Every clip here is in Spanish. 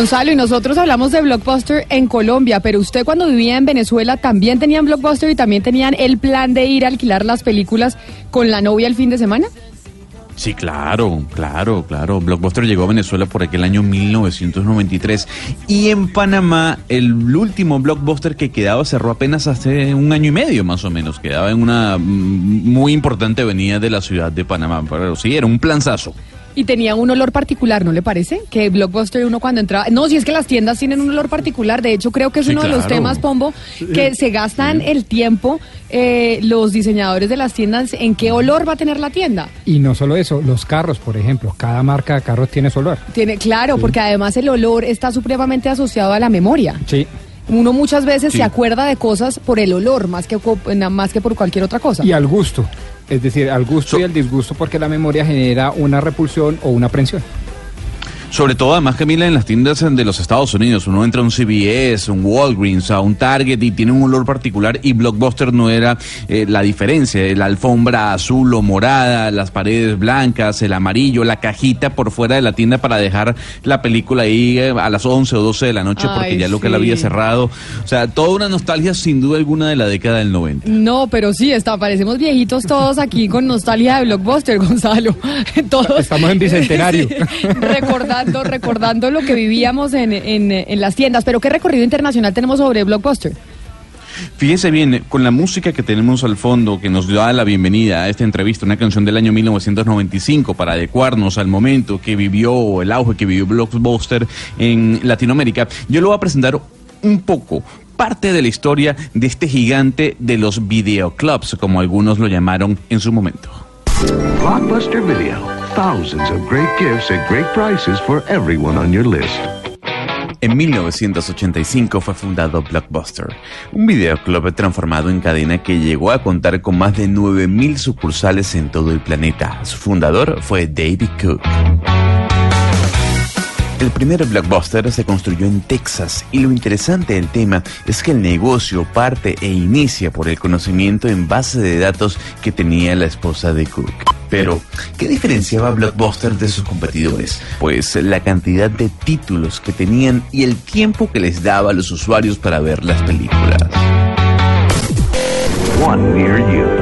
Gonzalo, y nosotros hablamos de Blockbuster en Colombia, pero usted cuando vivía en Venezuela también tenían Blockbuster y también tenían el plan de ir a alquilar las películas con la novia el fin de semana. Sí, claro, claro, claro. Blockbuster llegó a Venezuela por aquel año 1993 y en Panamá el último Blockbuster que quedaba cerró apenas hace un año y medio más o menos. Quedaba en una mm, muy importante avenida de la ciudad de Panamá. Pero sí, era un planzazo. Y tenía un olor particular, ¿no le parece? Que Blockbuster uno cuando entraba... No, si es que las tiendas tienen un olor particular. De hecho, creo que es Sí, uno de los temas, Pombo, que se gastan el tiempo eh, los diseñadores de las tiendas en qué olor va a tener la tienda. Y no solo eso, los carros, por ejemplo, cada marca de carros tiene su olor. Tiene, claro, porque además el olor está supremamente asociado a la memoria. Sí. Uno muchas veces Sí. se acuerda de cosas por el olor más que, más que por cualquier otra cosa. Y al gusto. Es decir, al gusto y al disgusto porque la memoria genera una repulsión o una aprensión. Sobre todo, además, Camila, en las tiendas de los Estados Unidos, uno entra a un CVS, un Walgreens, a un Target y tiene un olor particular y Blockbuster no era eh, la diferencia. La alfombra azul o morada, las paredes blancas, el amarillo, la cajita por fuera de la tienda para dejar la película ahí eh, a las 11 o 12 de la noche porque Ay, ya lo que sí. la había cerrado. O sea, toda una nostalgia sin duda alguna de la década del 90. No, pero sí, está, parecemos viejitos todos aquí con nostalgia de Blockbuster, Gonzalo. Todos. Estamos en bicentenario. Sí, recordando, recordando lo que vivíamos en, en, en las tiendas. Pero ¿qué recorrido internacional tenemos sobre Blockbuster? Fíjese bien, con la música que tenemos al fondo, que nos da la bienvenida a esta entrevista, una canción del año 1995 para adecuarnos al momento que vivió, el auge que vivió Blockbuster en Latinoamérica, yo lo voy a presentar un poco, parte de la historia de este gigante de los videoclubs, como algunos lo llamaron en su momento. Blockbuster Video. Thousands of great gifts at great prices for everyone on your list. En 1985 fue fundado Blockbuster, un videoclub transformado en cadena que llegó a contar con más de 9.000 sucursales en todo el planeta. Su fundador fue David Cook. El primer blockbuster se construyó en Texas y lo interesante del tema es que el negocio parte e inicia por el conocimiento en base de datos que tenía la esposa de Cook. Pero, ¿qué diferenciaba Blockbuster de sus competidores? Pues la cantidad de títulos que tenían y el tiempo que les daba a los usuarios para ver las películas. One near you.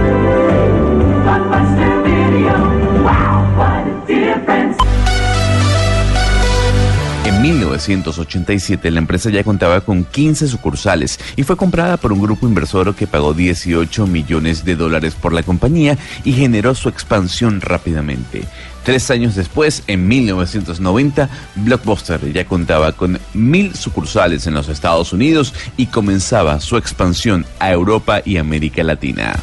1987 la empresa ya contaba con 15 sucursales y fue comprada por un grupo inversor que pagó 18 millones de dólares por la compañía y generó su expansión rápidamente. Tres años después, en 1990, Blockbuster ya contaba con mil sucursales en los Estados Unidos y comenzaba su expansión a Europa y América Latina.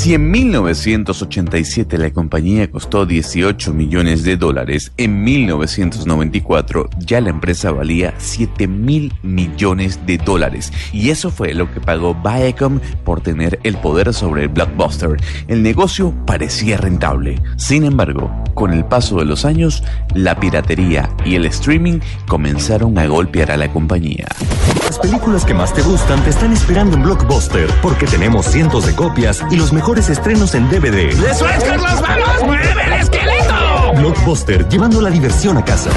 Si en 1987 la compañía costó 18 millones de dólares, en 1994 ya la empresa valía 7 mil millones de dólares. Y eso fue lo que pagó Viacom por tener el poder sobre el blockbuster. El negocio parecía rentable. Sin embargo, con el paso de los años, la piratería y el streaming comenzaron a golpear a la compañía. Las películas que más te gustan te están esperando en Blockbuster porque tenemos cientos de copias y los mejores estrenos en DVD. ¡Eso es, Carlos! ¡Vamos! ¡Mueve el esqueleto! Blockbuster, llevando la diversión a casa.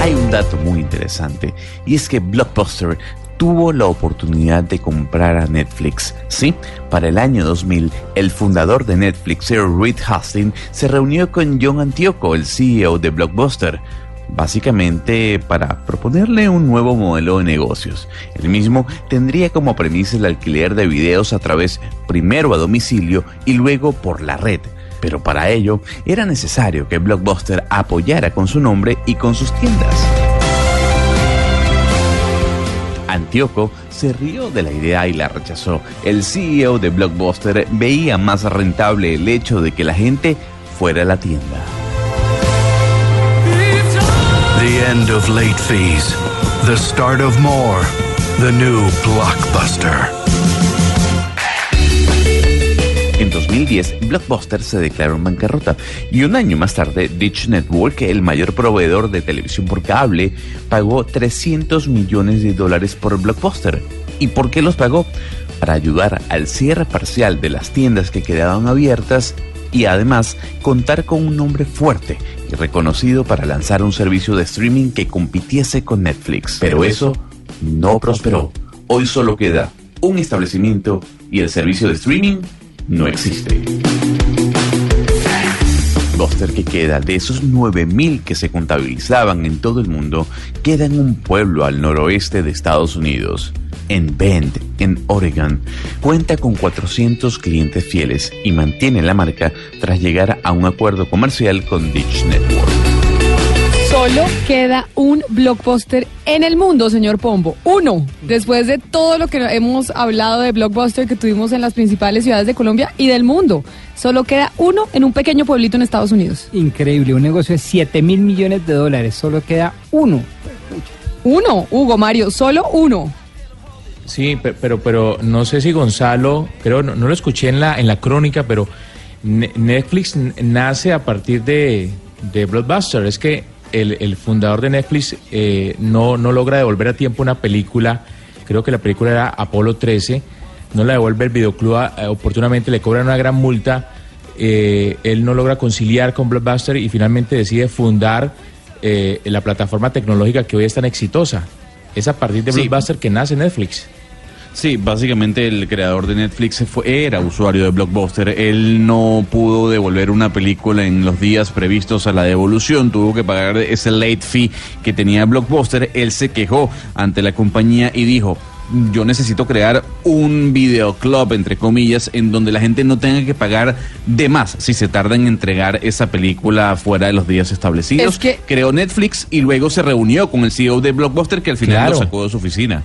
Hay un dato muy interesante y es que Blockbuster tuvo la oportunidad de comprar a Netflix. Sí, para el año 2000, el fundador de Netflix, Sir Reed Hastings, se reunió con John Antioco, el CEO de Blockbuster, básicamente para proponerle un nuevo modelo de negocios. El mismo tendría como premisa el alquiler de videos a través primero a domicilio y luego por la red. Pero para ello era necesario que Blockbuster apoyara con su nombre y con sus tiendas. Antíoco se rió de la idea y la rechazó. El CEO de Blockbuster veía más rentable el hecho de que la gente fuera a la tienda. End of late fees. The start of more. The new blockbuster. En 2010, Blockbuster se declaró en bancarrota y un año más tarde, Dish Network, el mayor proveedor de televisión por cable, pagó 300 millones de dólares por Blockbuster. ¿Y por qué los pagó? Para ayudar al cierre parcial de las tiendas que quedaban abiertas y además contar con un nombre fuerte reconocido para lanzar un servicio de streaming que compitiese con Netflix. Pero eso no prosperó. Hoy solo queda un establecimiento y el servicio de streaming no existe. Buster que queda de esos 9.000 que se contabilizaban en todo el mundo, queda en un pueblo al noroeste de Estados Unidos, en Bend, en Oregon. Cuenta con 400 clientes fieles y mantiene la marca tras llegar a un acuerdo comercial con Dish Network. Solo queda un blockbuster en el mundo, señor Pombo. Uno. Después de todo lo que hemos hablado de blockbuster que tuvimos en las principales ciudades de Colombia y del mundo. Solo queda uno en un pequeño pueblito en Estados Unidos. Increíble, un negocio de 7 mil millones de dólares. Solo queda uno. Uno, Hugo Mario, solo uno. Sí, pe- pero, pero no sé si Gonzalo, creo, no, no lo escuché en la, en la crónica, pero Netflix nace a partir de, de Blockbuster. Es que el, el fundador de Netflix eh, no, no logra devolver a tiempo una película, creo que la película era Apolo 13, no la devuelve el videoclub oportunamente, le cobran una gran multa, eh, él no logra conciliar con Blockbuster y finalmente decide fundar eh, la plataforma tecnológica que hoy es tan exitosa. Es a partir de Sí. Blockbuster que nace Netflix. Sí, básicamente el creador de Netflix fue, era usuario de Blockbuster. Él no pudo devolver una película en los días previstos a la devolución. Tuvo que pagar ese late fee que tenía Blockbuster. Él se quejó ante la compañía y dijo, yo necesito crear un videoclub, entre comillas, en donde la gente no tenga que pagar de más si se tarda en entregar esa película fuera de los días establecidos. Es que- Creó Netflix y luego se reunió con el CEO de Blockbuster que al final Claro. lo sacó de su oficina.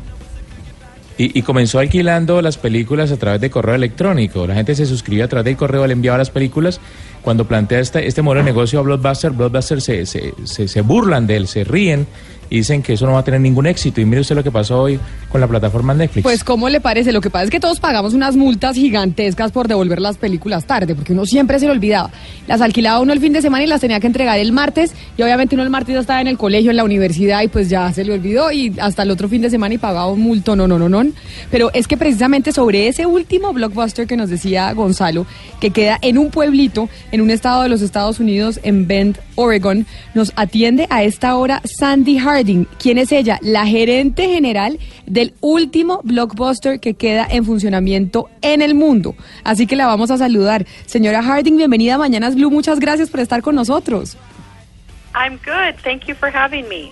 Y, y comenzó alquilando las películas a través de correo electrónico. La gente se suscribía a través del correo, le enviaba las películas. Cuando plantea este, este modelo de negocio a Blockbuster, Blockbuster se, se, se, se burlan de él, se ríen y dicen que eso no va a tener ningún éxito. Y mire usted lo que pasó hoy con la plataforma Netflix. Pues, ¿cómo le parece? Lo que pasa es que todos pagamos unas multas gigantescas por devolver las películas tarde, porque uno siempre se lo olvidaba. Las alquilaba uno el fin de semana y las tenía que entregar el martes, y obviamente uno el martes ya estaba en el colegio, en la universidad, y pues ya se le olvidó, y hasta el otro fin de semana y pagaba un multo, no, no, no, no. Pero es que precisamente sobre ese último blockbuster que nos decía Gonzalo, que queda en un pueblito, en un estado de los Estados Unidos, en Bend, Oregon, nos atiende a esta hora Sandy Harding. ¿Quién es ella? La gerente general del último blockbuster que queda en funcionamiento en el mundo. Así que la vamos a saludar. Señora Harding, bienvenida a Mañanas Blue. Muchas gracias por estar con nosotros. I'm good. Thank you for having me.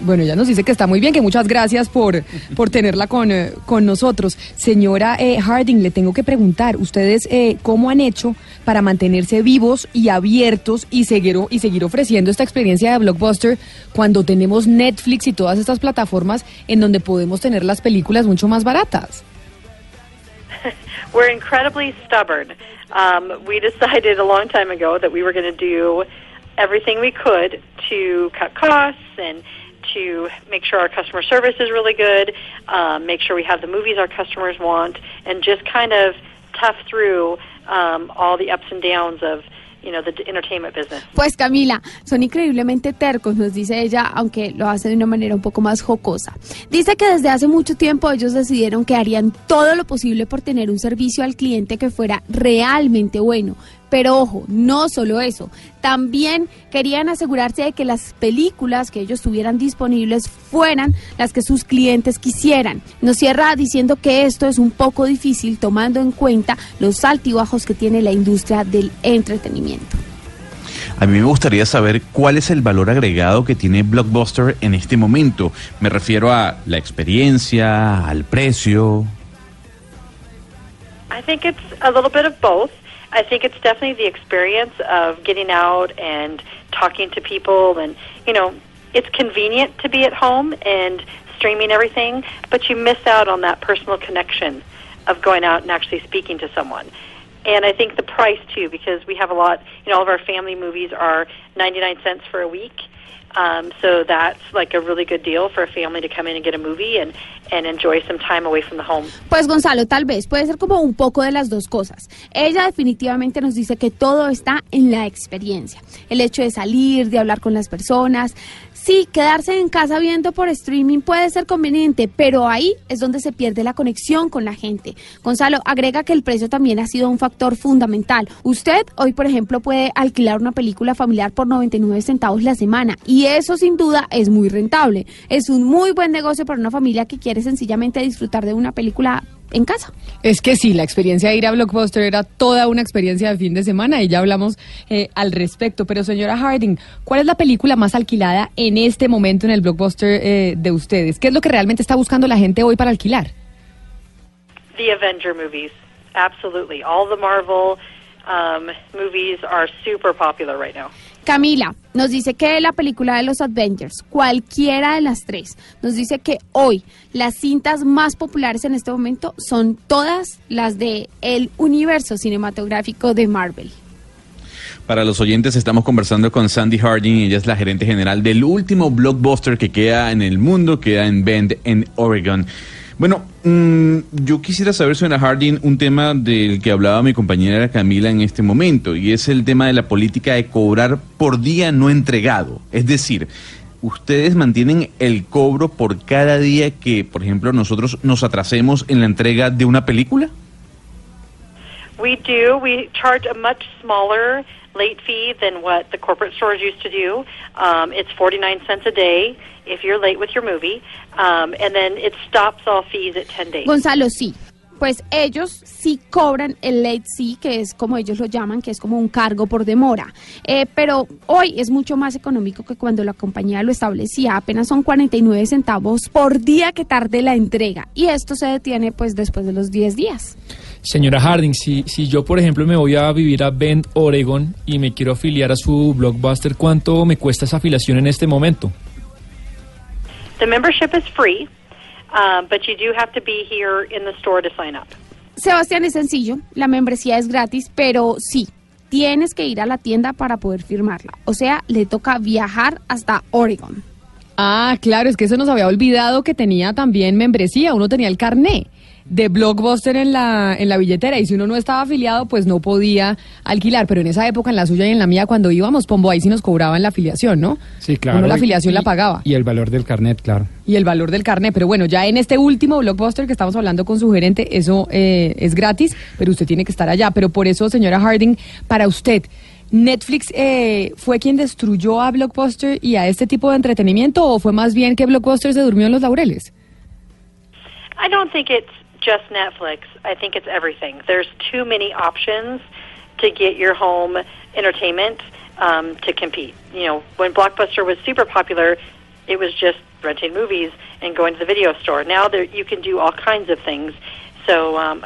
Bueno, ella nos dice que está muy bien, que muchas gracias por, por tenerla con, eh, con nosotros. Señora eh, Harding, le tengo que preguntar, ¿ustedes eh, cómo han hecho para mantenerse vivos y abiertos y seguir, y seguir ofreciendo esta experiencia de blockbuster cuando tenemos Netflix y todas estas plataformas en donde podemos tener las películas mucho más baratas? We're incredibly stubborn. Um, we decided a long time ago that we were going to do everything we could to cut costs and to make sure our customer service is really good, um, make sure we have the movies our customers want, and just kind of tough through um, all the ups and downs of you know the entertainment business. Pues Camila, son increíblemente tercos, nos dice ella, aunque lo hace de una manera un poco más jocosa. Dice que desde hace mucho tiempo ellos decidieron que harían todo lo posible por tener un servicio al cliente que fuera realmente bueno. Pero ojo, no solo eso, también querían asegurarse de que las películas que ellos tuvieran disponibles fueran las que sus clientes quisieran. Nos cierra diciendo que esto es un poco difícil tomando en cuenta los altibajos que tiene la industria del entretenimiento. A mí me gustaría saber cuál es el valor agregado que tiene Blockbuster en este momento. Me refiero a la experiencia, al precio. I think it's a little bit of both. I think it's definitely the experience of getting out and talking to people, and you know, it's convenient to be at home and streaming everything, but you miss out on that personal connection of going out and actually speaking to someone. And I think the price too, because we have a lot, you know, all of our family movies are 99 cents for a week. Um, so that's like a really good deal for a family to come in and get a movie and, and enjoy some time away from the home. Pues Gonzalo, tal vez puede ser como un poco de las dos cosas. Ella definitivamente nos dice que todo está en la experiencia. El hecho de salir, de hablar con las personas. Sí, quedarse en casa viendo por streaming puede ser conveniente, pero ahí es donde se pierde la conexión con la gente. Gonzalo, agrega que el precio también ha sido un factor fundamental. Usted hoy, por ejemplo, puede alquilar una película familiar por 99 centavos la semana y eso sin duda es muy rentable. Es un muy buen negocio para una familia que quiere sencillamente disfrutar de una película en casa. Es que sí, la experiencia de ir a Blockbuster era toda una experiencia de fin de semana y ya hablamos eh, al respecto. Pero señora Harding, ¿cuál es la película más alquilada en este momento en el Blockbuster eh, de ustedes? ¿Qué es lo que realmente está buscando la gente hoy para alquilar? The Avenger movies, absolutely. All the Marvel um, movies are super popular right now. Camila nos dice que la película de los Avengers, cualquiera de las tres, nos dice que hoy las cintas más populares en este momento son todas las de el universo cinematográfico de Marvel. Para los oyentes estamos conversando con Sandy Harding, ella es la gerente general del último blockbuster que queda en el mundo, queda en Bend, en Oregon. Bueno, mm, yo quisiera saber, señora Harding, un tema del que hablaba mi compañera Camila en este momento, y es el tema de la política de cobrar por día no entregado. Es decir, ¿ustedes mantienen el cobro por cada día que, por ejemplo, nosotros nos atrasemos en la entrega de una película? We do. We charge a much smaller late fee than what the corporate stores used to do. Um, it's 49 cents a day if you're late with your movie, um, and then it stops all fees at 10 days. Gonzalo, sí. Pues ellos sí cobran el late fee, que es como ellos lo llaman, que es como un cargo por demora. Eh, pero hoy es mucho más económico que cuando la compañía lo establecía. Apenas son 49 centavos por día que tarde la entrega. Y esto se detiene pues después de los 10 días. Señora Harding, si, si yo, por ejemplo, me voy a vivir a Bend, Oregon, y me quiero afiliar a su blockbuster, ¿cuánto me cuesta esa afiliación en este momento? The membership is free, um, but you do have to be here in the store to sign up. Sebastián, es sencillo, la membresía es gratis, pero sí, tienes que ir a la tienda para poder firmarla. O sea, le toca viajar hasta Oregon. Ah, claro, es que eso nos había olvidado que tenía también membresía, uno tenía el carné de Blockbuster en la, en la billetera y si uno no estaba afiliado pues no podía alquilar, pero en esa época en la suya y en la mía cuando íbamos, Pombo, ahí sí nos cobraban la afiliación, ¿no? Sí, claro. Uno la afiliación Y- la pagaba. Y el valor del carnet, claro. Y el valor del carnet, pero bueno, ya en este último Blockbuster que estamos hablando con su gerente, eso eh, es gratis, pero usted tiene que estar allá. Pero por eso, señora Harding, para usted, ¿Netflix eh, fue quien destruyó a Blockbuster y a este tipo de entretenimiento o fue más bien que Blockbuster se durmió en los laureles? I don't think it's just Netflix. I think it's everything. There's too many options to get your home entertainment um, to compete. You know, when Blockbuster was super popular, it was just renting movies and going to the video store. Now there, you can do all kinds of things. Um.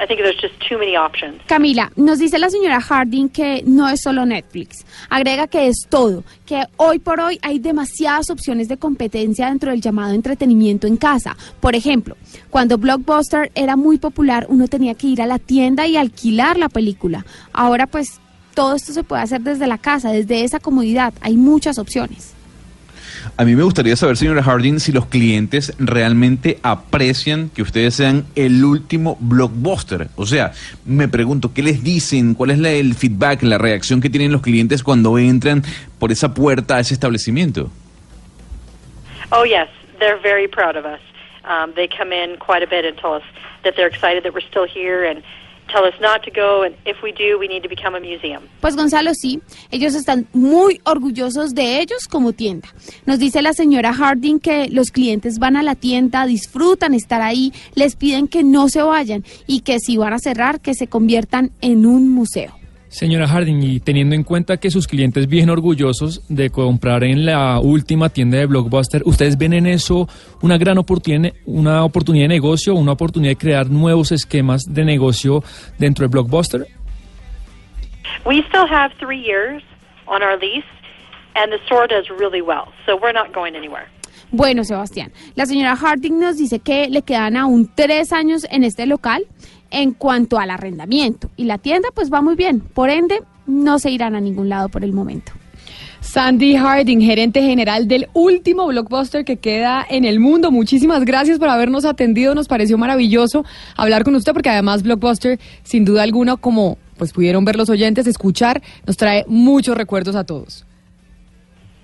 Camila, nos dice la señora Harding que no es solo Netflix. Agrega que es todo, que hoy por hoy hay demasiadas opciones de competencia dentro del llamado entretenimiento en casa. Por ejemplo, cuando Blockbuster era muy popular, uno tenía que ir a la tienda y alquilar la película. Ahora pues todo esto se puede hacer desde la casa, desde esa comodidad. Hay muchas opciones. A mí me gustaría saber, señora Harding, si los clientes realmente aprecian que ustedes sean el último blockbuster. O sea, me pregunto, ¿qué les dicen? ¿Cuál es la- el feedback, la reacción que tienen los clientes cuando entran por esa puerta a ese establecimiento? Oh yes, they're very proud of us. Um, they come in quite a bit and tell us that they're excited that we're still here and tell us not to go. And if we do, we need to become a museum. Pues Gonzalo, sí, ellos están muy orgullosos de ellos como tienda. Nos dice la señora Harding que los clientes van a la tienda, disfrutan estar ahí, les piden que no se vayan y que si van a cerrar, que se conviertan en un museo. Señora Harding, y teniendo en cuenta que sus clientes vienen orgullosos de comprar en la última tienda de Blockbuster, ¿ustedes ven en eso una gran oportunidad, una oportunidad de negocio, una oportunidad de crear nuevos esquemas de negocio dentro de Blockbuster? We still have three years on our lease, and the store does really well, so we're not going anywhere. Bueno, Sebastián, la señora Harding nos dice que le quedan aún tres años en este local en cuanto al arrendamiento y la tienda pues va muy bien, por ende no se irán a ningún lado por el momento. Sandy Harding, gerente general del último blockbuster que queda en el mundo. Muchísimas gracias por habernos atendido. Nos pareció maravilloso hablar con usted porque además Blockbuster, sin duda alguna, como pues pudieron ver los oyentes, escuchar, nos trae muchos recuerdos a todos.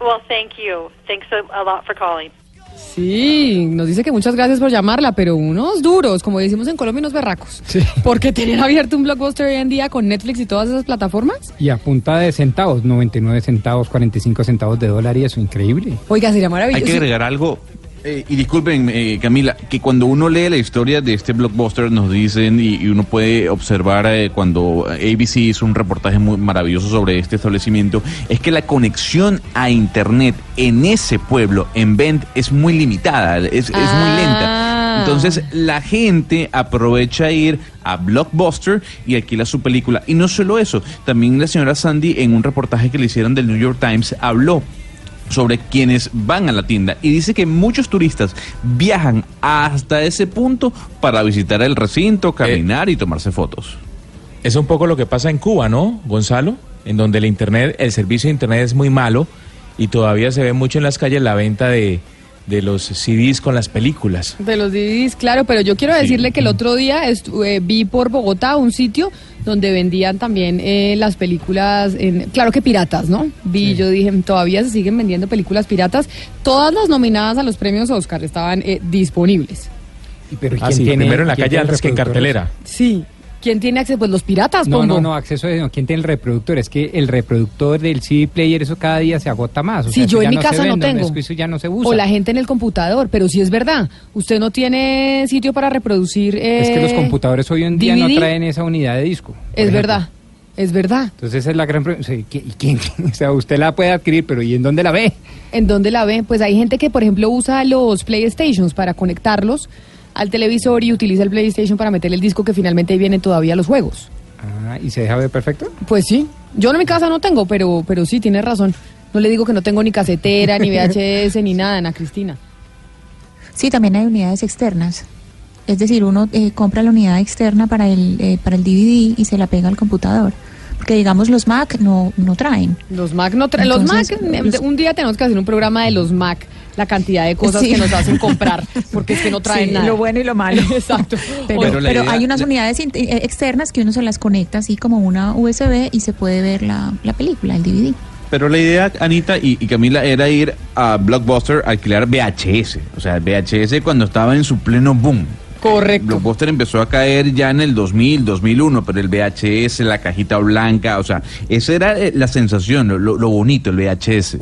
Well, thank you. Thanks a, a lot for calling. Sí, nos dice que muchas gracias por llamarla, pero unos duros, como decimos en Colombia, unos berracos. Porque tener abierto un blockbuster hoy en día con Netflix y todas esas plataformas. Y a punta de centavos, 99 centavos, 45 centavos de dólar y eso, increíble. Oiga, sería maravilloso. Hay que agregar algo. Eh, y disculpen, eh, Camila, que cuando uno lee la historia de este blockbuster nos dicen y, y uno puede observar eh, cuando ABC hizo un reportaje muy maravilloso sobre este establecimiento, es que la conexión a internet en ese pueblo, en Bend, es muy limitada, es, es muy lenta. Entonces la gente aprovecha ir a Blockbuster y alquila su película. Y no solo eso, también la señora Sandy en un reportaje que le hicieron del New York Times habló sobre quienes van a la tienda y dice que muchos turistas viajan hasta ese punto para visitar el recinto, caminar y tomarse fotos. Es un poco lo que pasa en Cuba, ¿no, Gonzalo? En donde el internet, el servicio de internet es muy malo y todavía se ve mucho en las calles la venta de, de los CDs con las películas. De los DVDs, claro, pero yo quiero decirle que el otro día estu- eh, vi por Bogotá un sitio donde vendían también eh, las películas, en, claro que piratas, ¿no? Vi, yo dije, todavía se siguen vendiendo películas piratas. Todas las nominadas a los premios Oscar estaban eh, disponibles. pero Ah, sí, primero en la quién calle antes que en cartelera. Sí. ¿Quién tiene acceso? Pues los piratas, No, Pombo. no, no, acceso de no. ¿Quién tiene el reproductor? Es que el reproductor del CD player, eso cada día se agota más. O sea, yo en mi se casa no vende, tengo. es que eso ya no se usa. O la gente en el computador, pero sí es verdad. Usted no tiene sitio para reproducir. Es que los eh, computadores hoy en día no traen esa unidad de disco. Es ejemplo. verdad, es verdad. Entonces esa es la gran pregunta. ¿Y quién? O sea, usted la puede adquirir, pero ¿y en dónde la ve? ¿En dónde la ve? Pues hay gente que, por ejemplo, usa los PlayStations para conectarlos al televisor y utiliza el PlayStation para meter el disco que finalmente ahí vienen todavía los juegos. Ah, ¿y se deja ver perfecto? Pues sí. Yo en mi casa no tengo, pero, pero sí, tiene razón. No le digo que no tengo ni casetera, ni VHS, ni nada, Ana Cristina. Sí, también hay unidades externas. Es decir, uno eh, compra la unidad externa para el, eh, para el DVD y se la pega al computador. Porque digamos los Mac no, no traen. Los Mac no traen. Los Mac, Entonces, eh, un día tenemos que hacer un programa de los Mac, la cantidad de cosas Sí. que nos hacen comprar, porque es que no traen Sí, nada. lo bueno y lo malo. Exacto. Pero, Pero la pero idea- hay unas la- unidades eh, externas que uno se las conecta así como una USB y se puede ver la, la película, el DVD. Pero la idea, Anita y, y Camila, era ir a Blockbuster a alquilar VHS. O sea, VHS cuando estaba en su pleno boom. Correcto. Blockbuster empezó a caer ya en el 2000, 2001, pero el VHS, la cajita blanca, o sea, esa era eh, la sensación, lo, lo bonito, el VHS.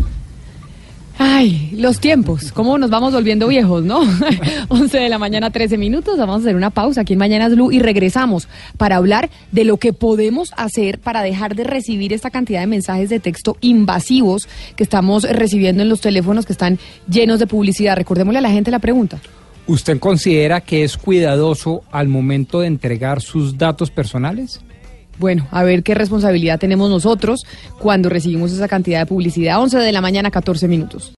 Ay, los tiempos, cómo nos vamos volviendo viejos, ¿no? 11 de la mañana, 13 minutos, vamos a hacer una pausa aquí en Mañanas Blue y regresamos para hablar de lo que podemos hacer para dejar de recibir esta cantidad de mensajes de texto invasivos que estamos recibiendo en los teléfonos que están llenos de publicidad. Recordémosle a la gente la pregunta. ¿Usted considera que es cuidadoso al momento de entregar sus datos personales? Bueno, a ver qué responsabilidad tenemos nosotros cuando recibimos esa cantidad de publicidad. 11 de la mañana, 14 minutos.